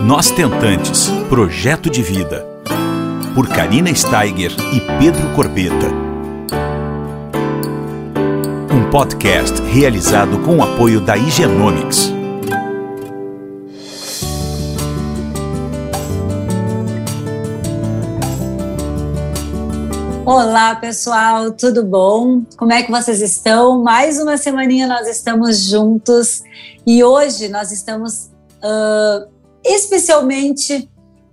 Nós Tentantes Projeto de Vida. Por Karina Steiger e Pedro Corbeta. Um podcast realizado com o apoio da Higienomics. Olá, pessoal, tudo bom? Como é que vocês estão? Mais uma semaninha nós estamos juntos e hoje nós estamos uh, especialmente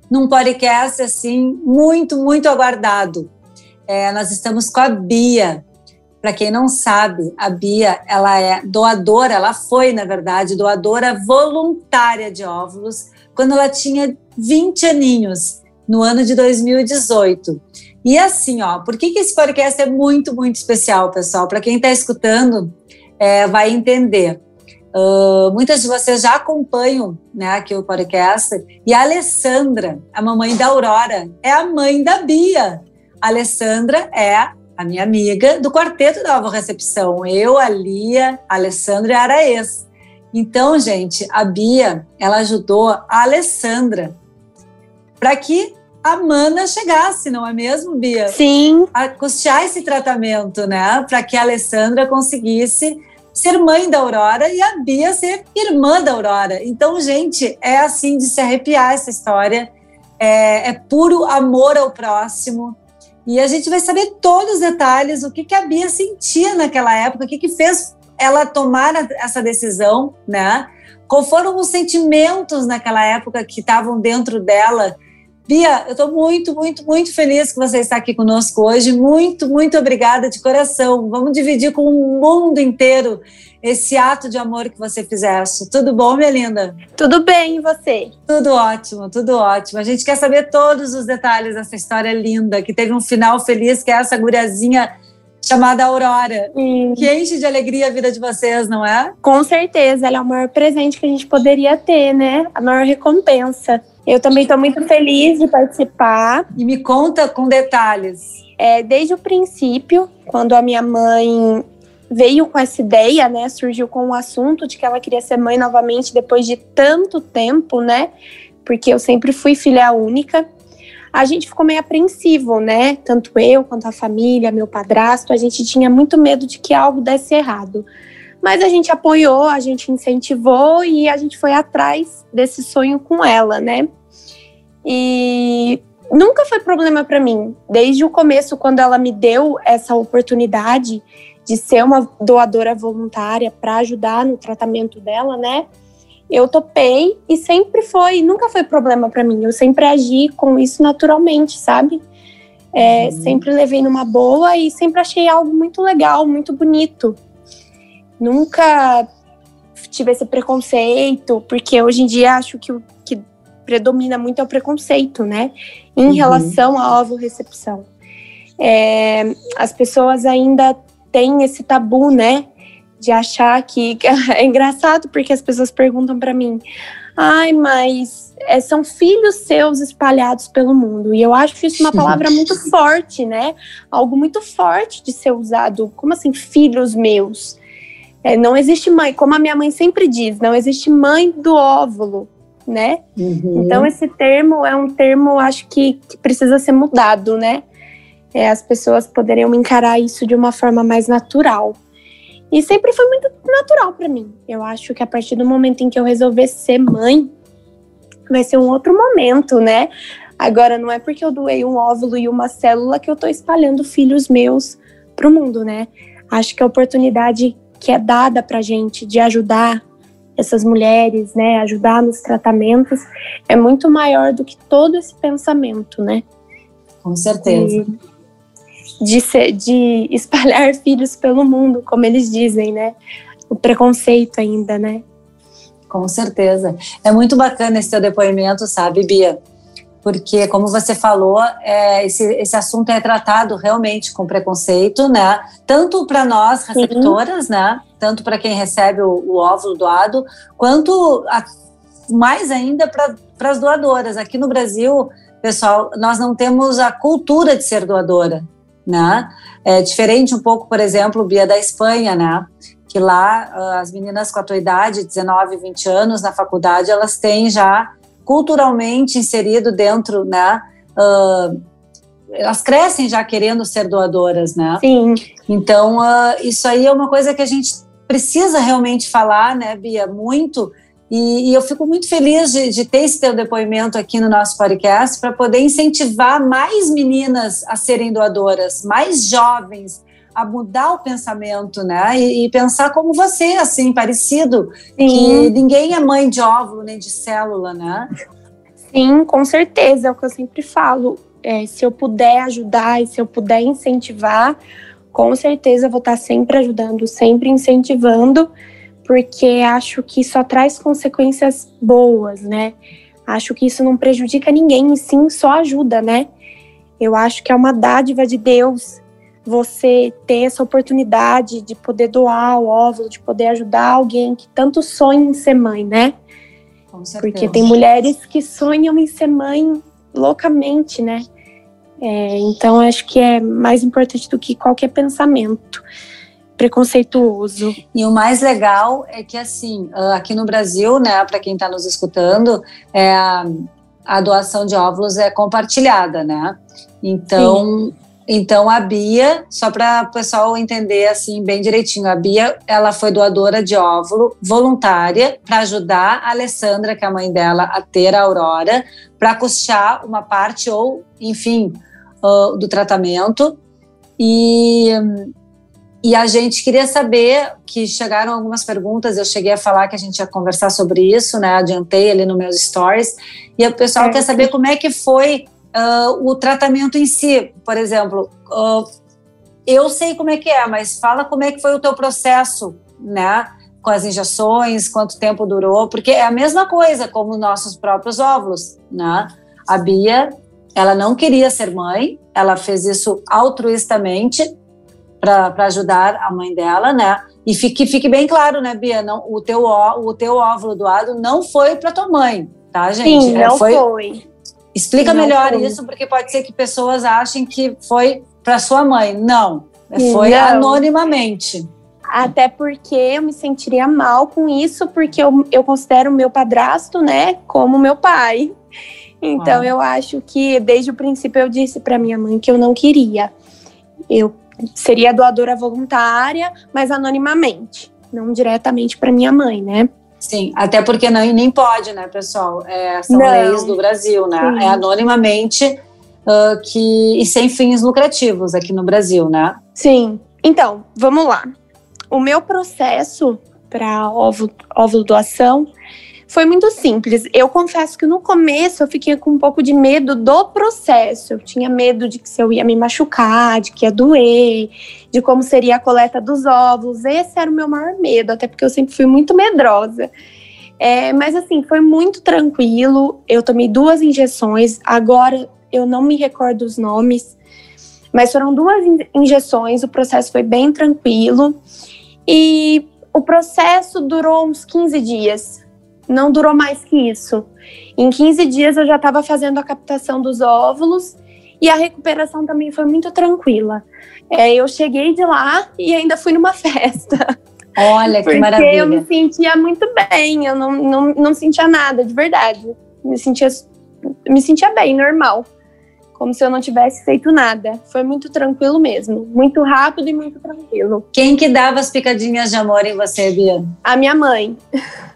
num podcast assim muito, muito aguardado. É, nós estamos com a Bia. Para quem não sabe, a Bia ela é doadora, ela foi, na verdade, doadora voluntária de óvulos quando ela tinha 20 aninhos, no ano de 2018. E assim, ó, por que, que esse podcast é muito, muito especial, pessoal? Para quem está escutando, é, vai entender. Uh, muitas de vocês já acompanham né, aqui o podcast. E a Alessandra, a mamãe da Aurora, é a mãe da Bia. A Alessandra é a minha amiga do quarteto da Nova Recepção. Eu, a Lia, a Alessandra e a Araês. Então, gente, a Bia, ela ajudou a Alessandra para que a mana chegasse, não é mesmo, Bia? Sim. A custear esse tratamento, né? Para que a Alessandra conseguisse ser mãe da Aurora e a Bia ser irmã da Aurora. Então, gente, é assim de se arrepiar essa história. É, é puro amor ao próximo. E a gente vai saber todos os detalhes, o que, que a Bia sentia naquela época, o que, que fez ela tomar essa decisão, né? Quais foram os sentimentos naquela época que estavam dentro dela Bia, eu estou muito, muito, muito feliz que você está aqui conosco hoje. Muito, muito obrigada de coração. Vamos dividir com o mundo inteiro esse ato de amor que você fizeste. Tudo bom, minha linda? Tudo bem, e você? Tudo ótimo, tudo ótimo. A gente quer saber todos os detalhes dessa história linda, que teve um final feliz, que é essa guriazinha chamada Aurora, hum. que enche de alegria a vida de vocês, não é? Com certeza, ela é o maior presente que a gente poderia ter, né? A maior recompensa. Eu também estou muito feliz de participar. E me conta com detalhes. É, desde o princípio, quando a minha mãe veio com essa ideia, né, surgiu com o assunto de que ela queria ser mãe novamente depois de tanto tempo, né? Porque eu sempre fui filha única. A gente ficou meio apreensivo, né? Tanto eu quanto a família, meu padrasto, a gente tinha muito medo de que algo desse errado. Mas a gente apoiou, a gente incentivou e a gente foi atrás desse sonho com ela, né? E nunca foi problema para mim. Desde o começo, quando ela me deu essa oportunidade de ser uma doadora voluntária para ajudar no tratamento dela, né? Eu topei e sempre foi, nunca foi problema para mim. Eu sempre agi com isso naturalmente, sabe? É, uhum. Sempre levei numa boa e sempre achei algo muito legal, muito bonito nunca tive esse preconceito, porque hoje em dia acho que o que predomina muito é o preconceito, né? Em uhum. relação à ovo-recepção. É, as pessoas ainda têm esse tabu, né? De achar que. É engraçado porque as pessoas perguntam para mim: ai, mas é, são filhos seus espalhados pelo mundo. E eu acho isso uma palavra muito forte, né? Algo muito forte de ser usado. Como assim, filhos meus? É, não existe mãe, como a minha mãe sempre diz, não existe mãe do óvulo, né? Uhum. Então esse termo é um termo, acho que, que precisa ser mudado, né? É, as pessoas poderiam encarar isso de uma forma mais natural. E sempre foi muito natural para mim. Eu acho que a partir do momento em que eu resolver ser mãe, vai ser um outro momento, né? Agora, não é porque eu doei um óvulo e uma célula que eu tô espalhando filhos meus pro mundo, né? Acho que a oportunidade que é dada para a gente de ajudar essas mulheres, né, ajudar nos tratamentos, é muito maior do que todo esse pensamento, né? Com certeza. De, de, ser, de espalhar filhos pelo mundo, como eles dizem, né? O preconceito ainda, né? Com certeza. É muito bacana esse teu depoimento, sabe, Bia? porque, como você falou, é, esse, esse assunto é tratado realmente com preconceito, né? Tanto para nós receptoras, Sim. né? Tanto para quem recebe o, o, óvulo doado, quanto a, mais ainda para as doadoras. Aqui no Brasil, pessoal, nós não temos a cultura de ser doadora, né? É diferente um pouco, por exemplo, Bia da Espanha, né? Que lá as meninas com a tua idade, 19, 20 anos, na faculdade, elas têm já culturalmente inserido dentro, né? Uh, elas crescem já querendo ser doadoras, né? Sim. Então, uh, isso aí é uma coisa que a gente precisa realmente falar, né, Bia? Muito. E, e eu fico muito feliz de, de, ter esse teu depoimento aqui no nosso podcast para poder incentivar mais meninas a serem doadoras, mais jovens a mudar o pensamento, né? E, e pensar como você, assim, parecido, Sim. que ninguém é mãe de óvulo nem de célula, né? Sim, com certeza, é o que eu sempre falo. É, se eu puder ajudar e se eu puder incentivar, com certeza vou estar sempre ajudando, sempre incentivando, porque acho que só traz consequências boas, né? Acho que isso não prejudica ninguém, e sim só ajuda, né? Eu acho que é uma dádiva de Deus você ter essa oportunidade de poder doar o óvulo, de poder ajudar alguém que tanto sonha em ser mãe, né? Porque tem mulheres que sonham em ser mãe loucamente, né? É, então acho que é mais importante do que qualquer pensamento preconceituoso. E o mais legal é que assim, ah, aqui no Brasil, né, para quem está nos escutando, é a, doação de óvulos é compartilhada, né? Então, Sim. então a Bia, só para o pessoal entender assim bem direitinho, a Bia, ela foi doadora de óvulo voluntária para ajudar a Alessandra, que é a mãe dela, a ter a Aurora, para custear uma parte ou, enfim, uh, do tratamento. E e a gente queria saber que chegaram algumas perguntas, eu cheguei a falar que a gente ia conversar sobre isso, né? Adiantei ali nos meus stories. E o pessoal é, quer saber como é que foi uh, o tratamento em si. Por exemplo, uh, eu sei como é que é, mas fala como é que foi o teu processo, né? Com as injeções, quanto tempo durou, porque é a mesma coisa como nossos próprios óvulos, né? A Bia, ela não queria ser mãe, ela fez isso altruistamente, para ajudar a mãe dela, né? E fique, fique bem claro, né, Bia? Não, o, teu, o teu óvulo doado não foi para tua mãe, tá, gente? Sim, é, não foi. foi. Explica não melhor foi. isso, porque pode ser que pessoas achem que foi para sua mãe. Não, foi não. anonimamente. Até porque eu me sentiria mal com isso, porque eu, eu considero o meu padrasto, né, como meu pai. Então eu acho que desde o princípio eu disse para minha mãe que eu não queria. Eu seria doadora voluntária, mas anonimamente, não diretamente para minha mãe, né? Sim, até porque não, nem pode, né, pessoal? É, são não. leis do Brasil, né? Sim. É anonimamente uh, que, e sem fins lucrativos aqui no Brasil, né? Sim. Então, vamos lá. O meu processo para óvulo, óvulo doação foi muito simples. Eu confesso que no começo eu fiquei com um pouco de medo do processo. Eu tinha medo de que se eu ia me machucar, de que ia doer, de como seria a coleta dos óvulos. Esse era o meu maior medo, até porque eu sempre fui muito medrosa. É, mas assim, foi muito tranquilo. Eu tomei duas injeções. Agora eu não me recordo os nomes, mas foram duas injeções. O processo foi bem tranquilo. E o processo durou uns 15 dias não durou mais que isso. Em 15 dias eu já estava fazendo a captação dos óvulos e a recuperação também foi muito tranquila. É, eu cheguei de lá e ainda fui numa festa. Olha, que maravilha. Porque eu me sentia muito bem, eu não, não, não sentia nada, de verdade. Me sentia, me sentia bem, normal como se eu não tivesse feito nada. Foi muito tranquilo mesmo, muito rápido e muito tranquilo. Quem que dava as picadinhas de amor em você, Bia? A minha mãe.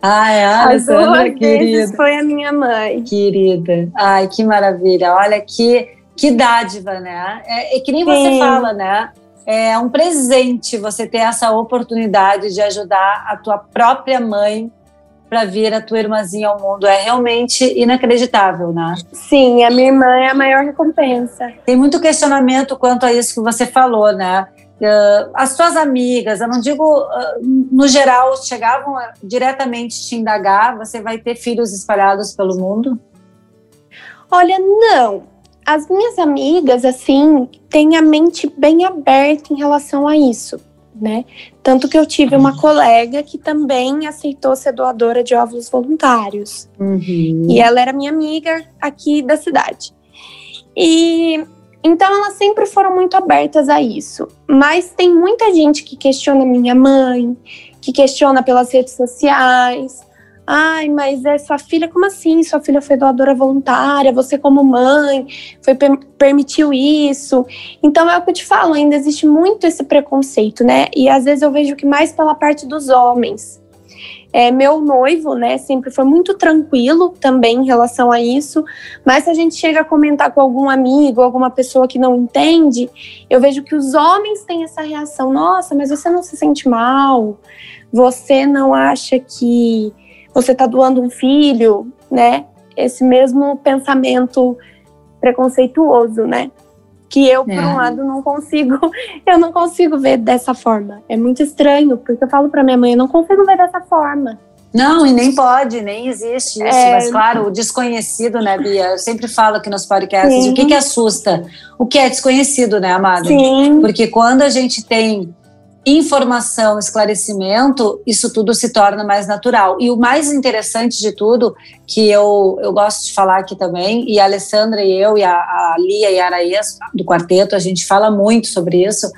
Ah, é a Alessandra, querida. foi a minha mãe. Querida. Ai, que maravilha. Olha que que dádiva, né? É, é que nem Sim. você fala, né? É um presente você ter essa oportunidade de ajudar a tua própria mãe para vir a tua irmãzinha ao mundo. É realmente inacreditável, né? Sim, a minha irmã é a maior recompensa. Tem muito questionamento quanto a isso que você falou, né? Uh, as suas amigas, eu não digo uh, no geral, chegavam a, diretamente te indagar, você vai ter filhos espalhados pelo mundo? Olha, não. As minhas amigas, assim, têm a mente bem aberta em relação a isso né? Tanto que eu tive uma colega que também aceitou ser doadora de óvulos voluntários. Uhum. E ela era minha amiga aqui da cidade. E então elas sempre foram muito abertas a isso. Mas tem muita gente que questiona minha mãe, que questiona pelas redes sociais. Ai, mas é sua filha, como assim? Sua filha foi doadora voluntária, você como mãe foi permitiu isso. Então é o que eu te falo, ainda existe muito esse preconceito, né? E às vezes eu vejo que mais pela parte dos homens. É, meu noivo, né, sempre foi muito tranquilo também em relação a isso, mas se a gente chega a comentar com algum amigo, alguma pessoa que não entende, eu vejo que os homens têm essa reação: nossa, mas você não se sente mal, você não acha que você está doando um filho, né? Esse mesmo pensamento preconceituoso, né? Que eu, por é. um lado, não consigo, eu não consigo ver dessa forma. É muito estranho, porque eu falo para minha mãe, eu não consigo ver dessa forma. Não, e nem pode, nem existe isso. É... Mas, claro, o desconhecido, né, Bia? Eu sempre falo aqui nos podcasts Sim. o que, que assusta. O que é desconhecido, né, amada? Sim. Porque quando a gente tem informação, esclarecimento, isso tudo se torna mais natural. E o mais interessante de tudo, que eu, eu gosto de falar aqui também, e a Alessandra e eu, e a, a Lia e a Araías do quarteto, a gente fala muito sobre isso.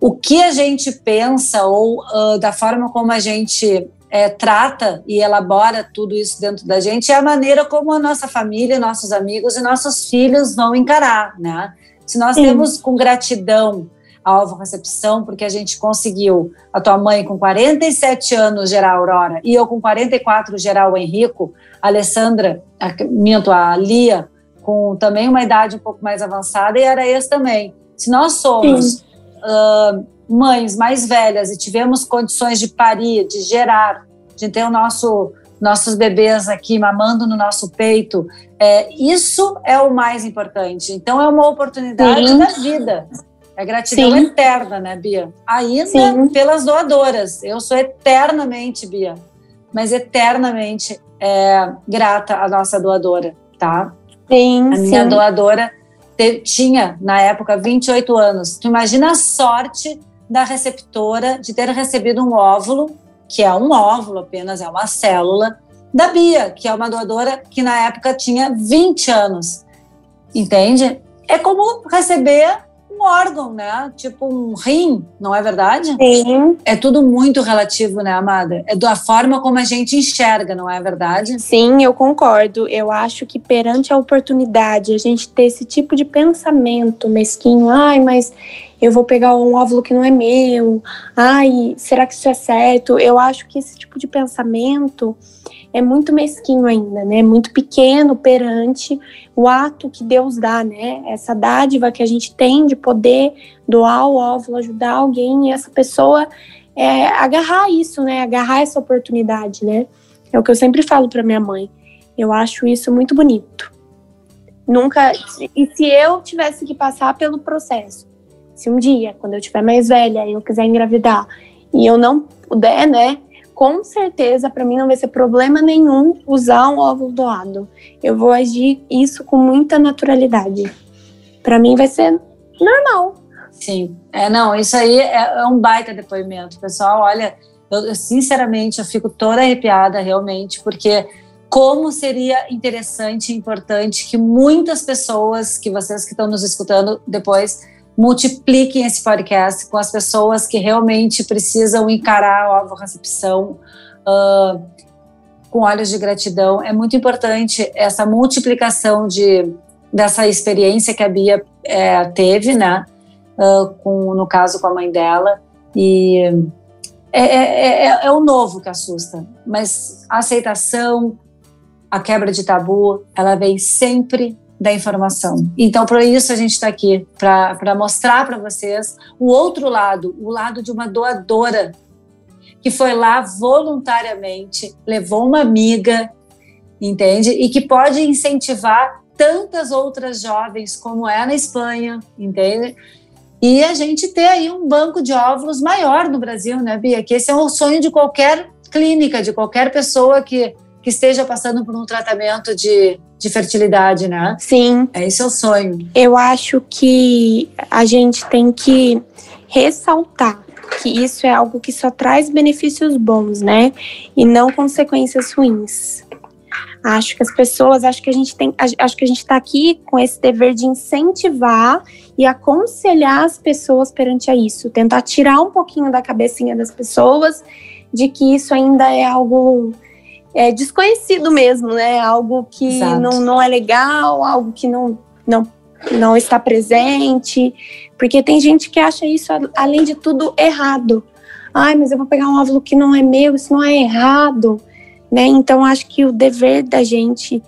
O que a gente pensa ou uh, da forma como a gente é, trata e elabora tudo isso dentro da gente é a maneira como a nossa família, nossos amigos e nossos filhos vão encarar, né? Se nós Sim. temos com gratidão alvo recepção, porque a gente conseguiu a tua mãe com 47 anos gerar a Aurora e eu com 44 gerar o Henrico, a Alessandra, a, minto, a Lia, com também uma idade um pouco mais avançada e a Araês também. Se nós somos uh, mães mais velhas e tivemos condições de parir, de gerar, de ter o nosso nossos bebês aqui mamando no nosso peito, é, isso é o mais importante. Então é uma oportunidade Sim. da vida. É gratidão Sim. eterna, né, Bia? Ainda Sim. pelas doadoras. Eu sou eternamente, Bia, mas eternamente é, grata à nossa doadora, tá? Sim. A minha sim. doadora te, tinha, na época, 28 anos. Tu imagina a sorte da receptora de ter recebido um óvulo, que é um óvulo apenas, é uma célula, da Bia, que é uma doadora que na época tinha 20 anos. Entende? É como receber um órgão, né? Tipo um rim, não é verdade? Sim. É tudo muito relativo, né, amada? É da forma como a gente enxerga, não é verdade? Sim, eu concordo. Eu acho que perante a oportunidade, a gente ter esse tipo de pensamento mesquinho, ai, mas eu vou pegar um óvulo que não é meu, ai, será que isso é certo? Eu acho que esse tipo de pensamento é muito mesquinho ainda, né? Muito pequeno perante o ato que Deus dá, né? Essa dádiva que a gente tem de poder doar o óvulo, ajudar alguém e essa pessoa é, agarrar isso, né? Agarrar essa oportunidade, né? É o que eu sempre falo para minha mãe. Eu acho isso muito bonito. Nunca. E se eu tivesse que passar pelo processo, se um dia, quando eu tiver mais velha, eu quiser engravidar e eu não puder, né? com certeza para mim não vai ser problema nenhum usar um óvulo doado. Eu vou agir isso com muita naturalidade. Para mim vai ser normal. Sim, é não, isso aí é, é um baita depoimento, pessoal. Olha, eu, eu sinceramente eu fico toda arrepiada realmente porque como seria interessante e importante que muitas pessoas, que vocês que estão nos escutando depois, multipliquem esse podcast com as pessoas que realmente precisam encarar a ovo-recepção uh, com olhos de gratidão. É muito importante essa multiplicação de, dessa experiência que a Bia é, teve, né? Uh, com, no caso com a mãe dela. E é, é, é, é o novo que assusta, mas a aceitação, a quebra de tabu, ela vem sempre da informação. Então, por isso a gente está aqui, para mostrar para vocês o outro lado, o lado de uma doadora que foi lá voluntariamente, levou uma amiga, entende? E que pode incentivar tantas outras jovens como é na Espanha, entende? E a gente ter aí um banco de óvulos maior no Brasil, né, Bia? Que esse é o sonho de qualquer clínica, de qualquer pessoa que, que esteja passando por um tratamento de de fertilidade, né? Sim. É esse é o sonho. Eu acho que a gente tem que ressaltar que isso é algo que só traz benefícios bons, né? E não consequências ruins. Acho que as pessoas, acho que a gente tem, acho que a gente está aqui com esse dever de incentivar e aconselhar as pessoas perante a isso, tentar tirar um pouquinho da cabecinha das pessoas de que isso ainda é algo é, desconhecido mesmo, né? Algo que não, não é legal, algo que não, não, não está presente. Porque tem gente que acha isso, além de tudo, errado. Ai, mas eu vou pegar um óvulo que não é meu, isso não é errado. Né? Então, acho que o dever da gente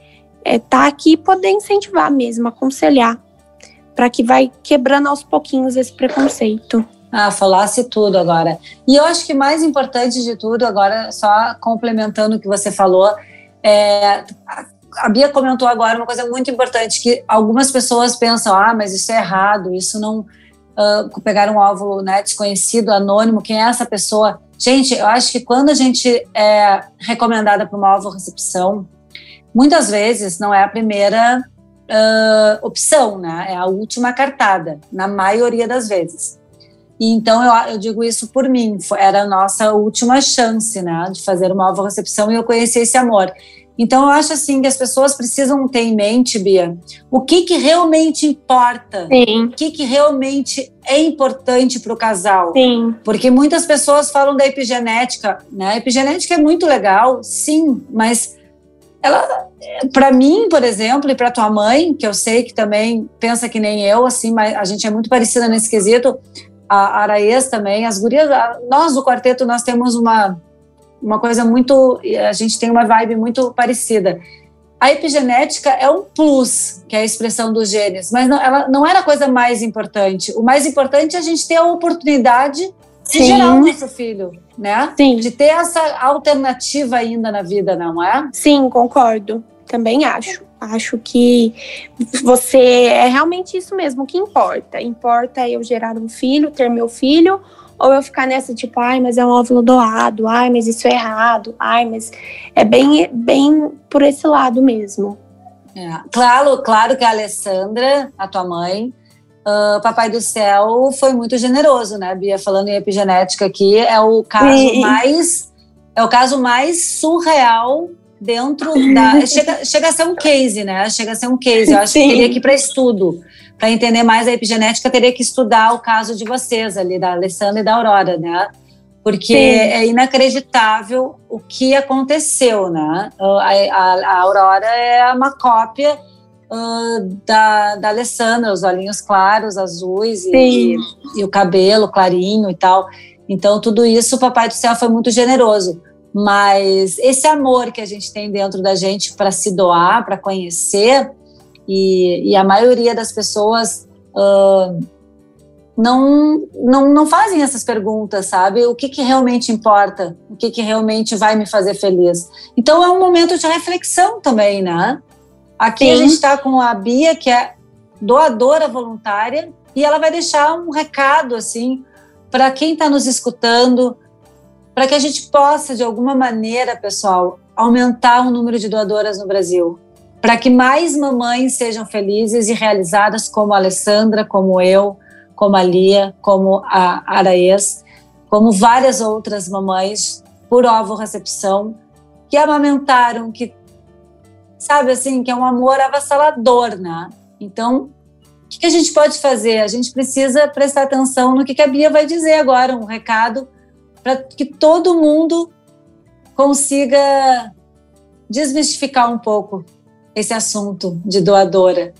é estar tá aqui e poder incentivar mesmo, aconselhar, para que vai quebrando aos pouquinhos esse preconceito. Ah, falasse tudo agora. E eu acho que mais importante de tudo, agora, só complementando o que você falou, é, a Bia comentou agora uma coisa muito importante, que algumas pessoas pensam, ah, mas isso é errado, isso não... Uh, pegar um óvulo né, desconhecido, anônimo, quem é essa pessoa? Gente, eu acho que quando a gente é recomendada para uma óvulo-recepção, muitas vezes não é a primeira uh, opção, né? É a última cartada, na maioria das vezes. E então eu, eu, digo isso por mim, era a nossa última chance, né, de fazer uma nova recepção e eu conheci esse amor. Então eu acho assim que as pessoas precisam ter em mente, Bia, o que que realmente importa, sim. o que que realmente é importante para o casal. Sim. Porque muitas pessoas falam da epigenética, né? A epigenética é muito legal, sim, mas ela para mim, por exemplo, e para tua mãe, que eu sei que também pensa que nem eu, assim, mas a gente é muito parecida nesse quesito, a Araês também, as gurias, nós do quarteto, nós temos uma, uma coisa muito, a gente tem uma vibe muito parecida. A epigenética é um plus, que é a expressão dos genes, mas não, ela não era a coisa mais importante. O mais importante é a gente ter a oportunidade de Sim. gerar o nosso filho, né? Sim. De ter essa alternativa ainda na vida, não é? Sim, concordo. Também acho. Acho que você é realmente isso mesmo que importa. Importa eu gerar um filho, ter meu filho, ou eu ficar nessa tipo, ai, mas é um óvulo doado, ai, mas isso é errado, ai, mas é bem, bem por esse lado mesmo. É, claro, claro que a Alessandra, a tua mãe, uh, Papai do Céu foi muito generoso, né, Bia? Falando em epigenética aqui, é o caso mais é o caso mais surreal dentro da. chega, chega a ser um case, né? Chega a ser um case. Eu acho Sim. que teria que ir para estudo. Para entender mais a epigenética, teria que estudar o caso de vocês ali, da Alessandra e da Aurora, né? Porque Sim. é inacreditável o que aconteceu, né? A, a, a Aurora é uma cópia uh, da, da Alessandra, os olhinhos claros, azuis e, e, e o cabelo clarinho e tal. Então, tudo isso, o Papai do Céu foi muito generoso. Mas esse amor que a gente tem dentro da gente para se doar, para conhecer, e, e, a maioria das pessoas uh, não, não, não fazem essas perguntas, sabe? O que, que realmente importa? O que, que realmente vai me fazer feliz? Então é um momento de reflexão também, né? Aqui Sim. a gente está com a Bia, que é doadora voluntária, e ela vai deixar um recado assim para quem está nos escutando, para que a gente possa, de alguma maneira, pessoal, aumentar o número de doadoras no Brasil. Para que mais mamães sejam felizes e realizadas, como a Alessandra, como eu, como a Lia, como a Araês, como várias outras mamães por ovo recepção que amamentaram, que sabe assim, que é um amor avassalador, né? Então, o que a gente pode fazer? A gente precisa prestar atenção no que a Bia vai dizer agora, um recado para que todo mundo consiga desmistificar um pouco esse assunto de doadora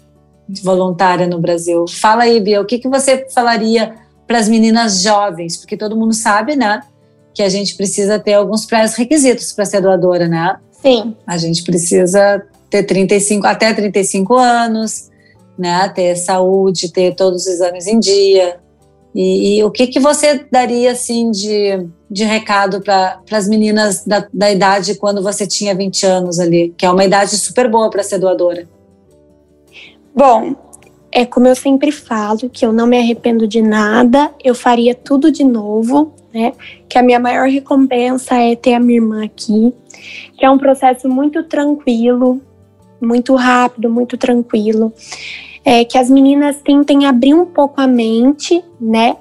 de voluntária no Brasil. Fala aí, Bia, o que, que você falaria para as meninas jovens? Porque todo mundo sabe, né, que a gente precisa ter alguns pré-requisitos para ser doadora, né? Sim. A gente precisa ter 35 até 35 anos, né, ter saúde, ter todos os exames em dia, e, e, o que, que você daria assim de, de recado para as meninas da, da idade quando você tinha 20 anos ali, que é uma idade super boa para ser doadora? Bom, é como eu sempre falo, que eu não me arrependo de nada, eu faria tudo de novo, né? Que a minha maior recompensa é ter a minha irmã aqui, que é um processo muito tranquilo, muito rápido, muito tranquilo é, que as meninas tentem abrir um pouco a mente, né?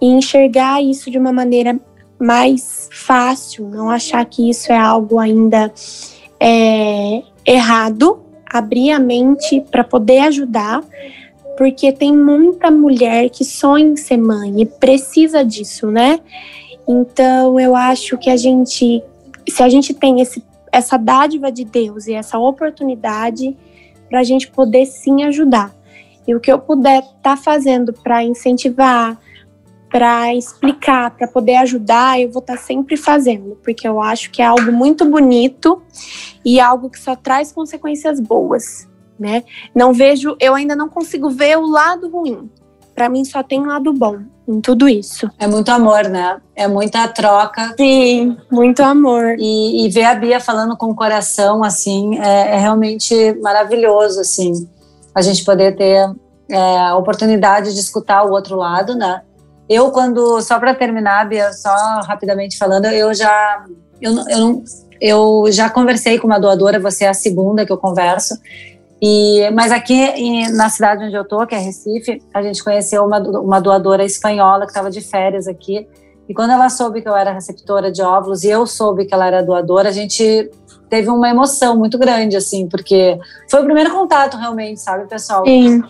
E enxergar isso de uma maneira mais fácil, não achar que isso é algo ainda é, errado, abrir a mente para poder ajudar, porque tem muita mulher que sonha em ser mãe e precisa disso, né? Então eu acho que a gente, se a gente tem esse essa dádiva de Deus e essa oportunidade para a gente poder sim ajudar. E o que eu puder estar tá fazendo para incentivar, para explicar, para poder ajudar, eu vou estar tá sempre fazendo, porque eu acho que é algo muito bonito e algo que só traz consequências boas, né? Não vejo, eu ainda não consigo ver o lado ruim. Para mim só tem lado bom em tudo isso. É muito amor, né? É muita troca. Sim, muito amor. E, e ver a Bia falando com o coração, assim, é, é realmente maravilhoso, assim, a gente poder ter é, a oportunidade de escutar o outro lado, né? Eu, quando, só para terminar, Bia, só rapidamente falando, eu já, eu, eu, eu já conversei com uma doadora, você é a segunda que eu converso, e, mas aqui na cidade onde eu tô, que é Recife, a gente conheceu uma, uma doadora espanhola que estava de férias aqui, e quando ela soube que eu era receptora de óvulos e eu soube que ela era doadora, a gente teve uma emoção muito grande, assim, porque foi o primeiro contato realmente, sabe, pessoal? Sim.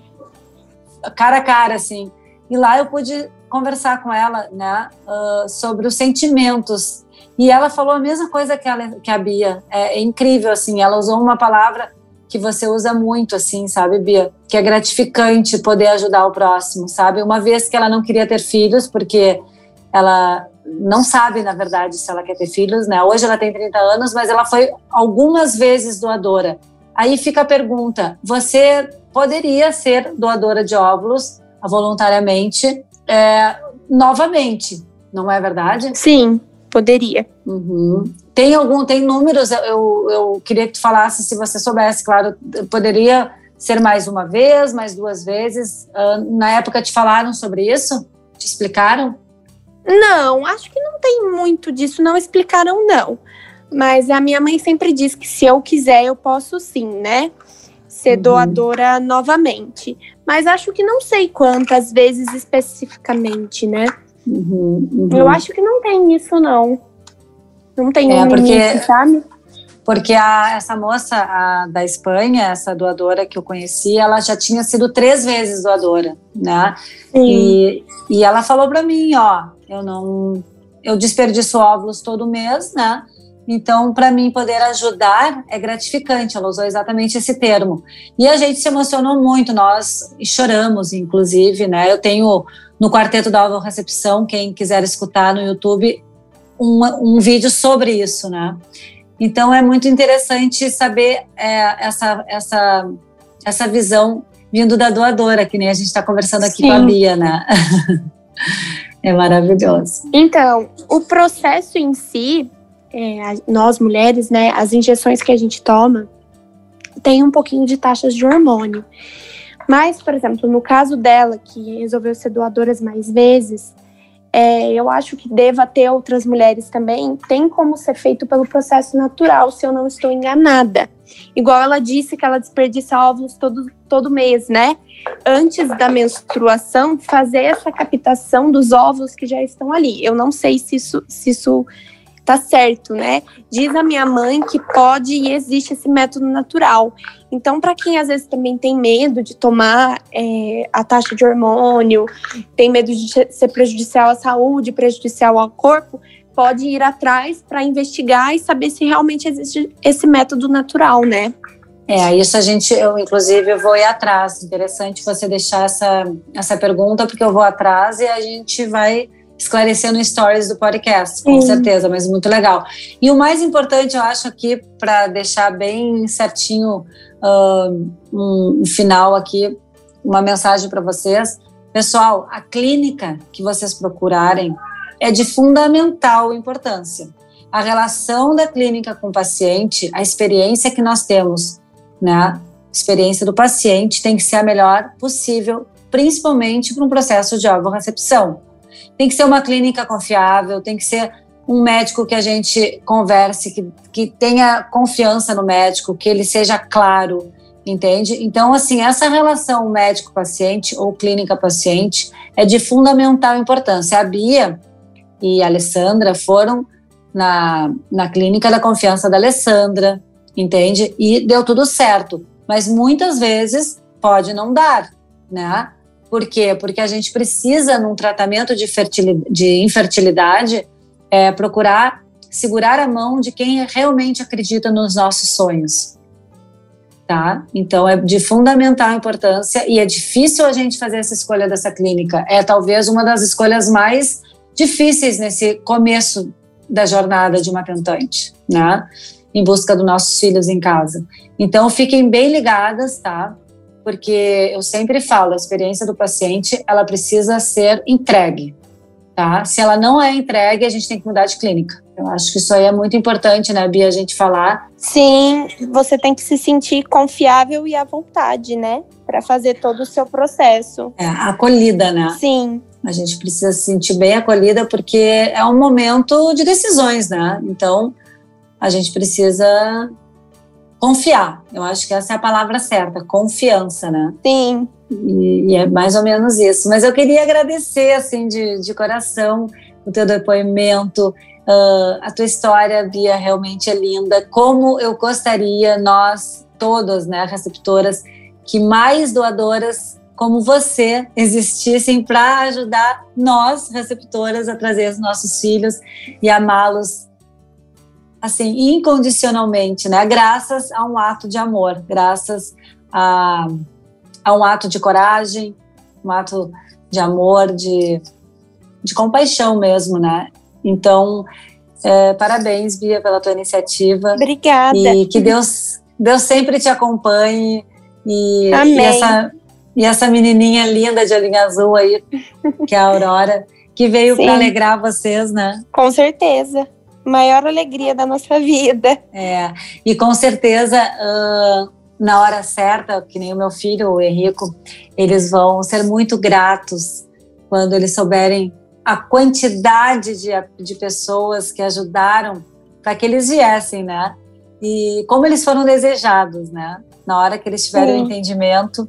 Cara a cara, assim. E lá eu pude conversar com ela, né, uh, sobre os sentimentos. E ela falou a mesma coisa que, ela, que a Bia. É, é, incrível, assim. Ela usou uma palavra que você usa muito, assim, sabe, Bia? Que é gratificante poder ajudar o próximo, sabe? Uma vez que ela não queria ter filhos, porque ela não sabe, na verdade, se ela quer ter filhos, né? Hoje ela tem 30 anos, mas ela foi algumas vezes doadora. Aí fica a pergunta: você poderia ser doadora de óvulos voluntariamente é, novamente, não é verdade? Sim, poderia. Uhum. Tem algum, tem números? Eu, eu queria que tu falasse, se você soubesse, claro, poderia ser mais uma vez, mais duas vezes. Uh, na época te falaram sobre isso? Te explicaram? Não, acho que não tem muito disso, não explicaram não. Mas a minha mãe sempre diz que se eu quiser, eu posso sim, né? Ser uhum. doadora novamente mas acho que não sei quantas vezes especificamente, né? Uhum, uhum. Eu acho que não tem isso, não. Não tem é, um porque, limite, sabe? Porque a, essa moça a, da Espanha, essa doadora que eu conheci, ela já tinha sido três vezes doadora, né? E, e ela falou para mim, ó, eu não, eu desperdiço óvulos todo mês, né? Então, para mim, poder ajudar é gratificante. Ela usou exatamente esse termo. E a gente se emocionou muito, nós choramos, inclusive, né? Eu tenho no Quarteto da Alva Recepção, quem quiser escutar no YouTube, um, um vídeo sobre isso, né? Então, é muito interessante saber é, essa, essa, essa visão vindo da doadora, que nem a gente está conversando aqui Sim. com a Bia, né? é maravilhoso. Então, o processo em si, é, nós mulheres, né, as injeções que a gente toma tem um pouquinho de taxas de hormônio. Mas, por exemplo, no caso dela, que resolveu ser doadoras mais vezes, é, eu acho que deva ter outras mulheres também, tem como ser feito pelo processo natural, se eu não estou enganada. Igual ela disse que ela desperdiça óvulos todo, todo mês, né? Antes da menstruação, fazer essa captação dos óvulos que já estão ali. Eu não sei se isso, se isso tá certo, né? Diz a minha mãe que pode e existe esse método natural. Então, para quem às vezes também tem medo de tomar é, a taxa de hormônio, tem medo de ser prejudicial à saúde, prejudicial ao corpo, pode ir atrás para investigar e saber se realmente existe esse método natural, né? É, isso a gente, eu inclusive eu vou ir atrás. Interessante você deixar essa, essa pergunta, porque eu vou atrás e a gente vai esclarecer no stories do podcast, com Sim. certeza, mas muito legal. E o mais importante, eu acho aqui, para deixar bem certinho uh, um final aqui, uma mensagem para vocês. Pessoal, a clínica que vocês procurarem é de fundamental importância. A relação da clínica com o paciente, a experiência que nós temos, né? Experiência do paciente tem que ser a melhor possível, principalmente para um processo de recepção. Tem que ser uma clínica confiável, tem que ser um médico que a gente converse, que, que tenha confiança no médico, que ele seja claro, entende? Então, assim, essa relação médico-paciente ou clínica-paciente é de fundamental importância. A Bia e a Alessandra foram na, na clínica da confiança da Alessandra, entende? E deu tudo certo. Mas muitas vezes pode não dar, né? Por quê? Porque a gente precisa, num tratamento de, de infertilidade, é, procurar segurar a mão de quem realmente acredita nos nossos sonhos. Tá? Então é de fundamental importância e é difícil a gente fazer essa escolha dessa clínica. É talvez uma das escolhas mais difíceis nesse começo da jornada de uma tentante, né? Em busca dos nossos filhos em casa. Então fiquem bem ligadas, tá? Porque eu sempre falo, a experiência do paciente, ela precisa ser entregue, tá? Se ela não é entregue, a gente tem que mudar de clínica. Eu acho que isso aí é muito importante, né, Bia, a gente falar. Sim, você tem que se sentir confiável e à vontade, né, para fazer todo o seu processo. É, acolhida, né? Sim. A gente precisa se sentir bem acolhida porque é um momento de decisões, né? Então, a gente precisa confiar. Eu acho que essa é a palavra certa, confiança, né? Sim. E, e é mais ou menos isso. Mas eu queria agradecer, assim, de, de coração o teu depoimento, Uh, a tua história, Bia, realmente é linda. Como eu gostaria, nós todas, né, receptoras, que mais doadoras como você existissem para ajudar nós, receptoras, a trazer os nossos filhos e amá-los assim, incondicionalmente, né? Graças a um ato de amor, graças a, a um ato de coragem, um ato de amor, de, de compaixão mesmo, né? Então, é, parabéns, Bia, pela tua iniciativa. Obrigada. E que Deus, Deus sempre te acompanhe. E, Amém. E essa, e essa menininha linda de olhinho azul aí, que é a Aurora, que veio para alegrar vocês, né? Com certeza. Maior alegria da nossa vida. É, e com certeza, uh, na hora certa, que nem o meu filho, o Henrico, eles vão ser muito gratos quando eles souberem a quantidade de, de pessoas que ajudaram para que eles viessem, né? E como eles foram desejados, né? Na hora que eles tiverem o entendimento,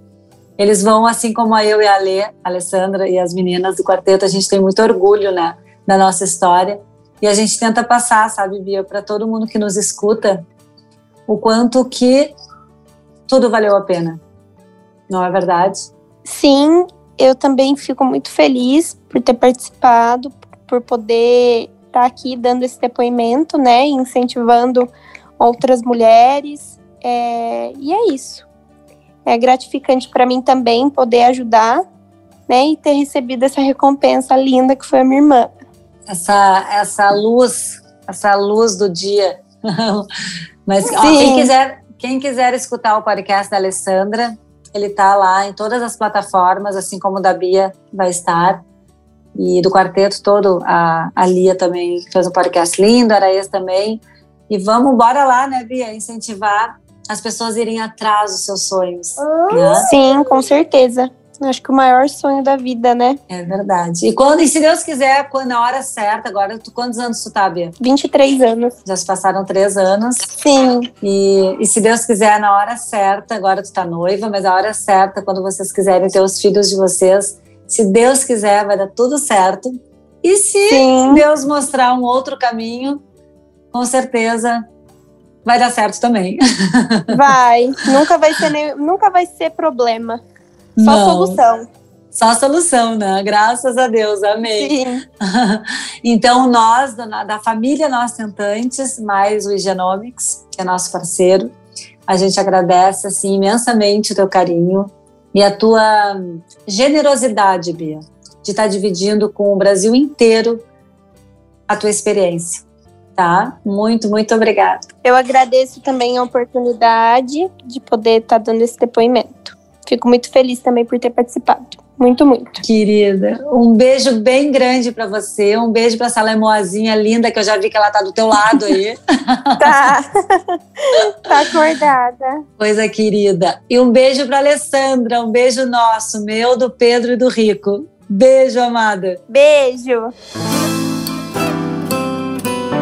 eles vão, assim como eu e a Lê, a Alessandra e as meninas do quarteto, a gente tem muito orgulho, né? Da nossa história. E a gente tenta passar, sabe, Bia, para todo mundo que nos escuta, o quanto que tudo valeu a pena. Não é verdade? Sim, eu também fico muito feliz por ter participado, por poder estar tá aqui dando esse depoimento, né, incentivando outras mulheres. É, e é isso. É gratificante para mim também poder ajudar, né, e ter recebido essa recompensa linda que foi a minha irmã. Essa essa luz, essa luz do dia. Mas ó, quem quiser, quem quiser escutar o podcast da Alessandra, ele está lá em todas as plataformas, assim como o da Bia vai estar. E do quarteto todo, a, a Lia também fez um podcast lindo, a Araías também. E vamos, bora lá, né, Bia? Incentivar as pessoas a irem atrás dos seus sonhos. Né? Sim, com certeza. Acho que o maior sonho da vida, né? É verdade. E quando, e se Deus quiser, na hora certa, agora, tu, quantos anos tu tá, Bia? 23 anos. Já se passaram três anos. Sim. E, e se Deus quiser, na hora certa, agora tu tá noiva, mas a hora certa, quando vocês quiserem ter os filhos de vocês, se Deus quiser, vai dar tudo certo. E se Sim. Deus mostrar um outro caminho, com certeza vai dar certo também. Vai. nunca vai ser nem, nunca vai ser problema. Só Não. solução. Só solução, né? Graças a Deus, amém. Sim. então, nós, da, família Nós Tentantes, mais o Genomics, que é nosso parceiro, a gente agradece assim, imensamente o teu carinho e a tua generosidade, Bia, de estar dividindo com o Brasil inteiro a tua experiência. Tá? Muito, muito obrigada. Eu agradeço também a oportunidade de poder estar dando esse depoimento. Fico muito feliz também por ter participado. Muito, muito. Querida, um beijo bem grande para você. Um beijo para essa lemoazinha linda que eu já vi que ela tá do teu lado aí. tá. tá acordada. Coisa querida. E um beijo para Alessandra, um beijo nosso, meu, do Pedro e do Rico. Beijo, amada. Beijo.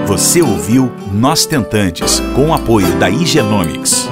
Você ouviu Nós Tentantes, com o apoio da Igenomics.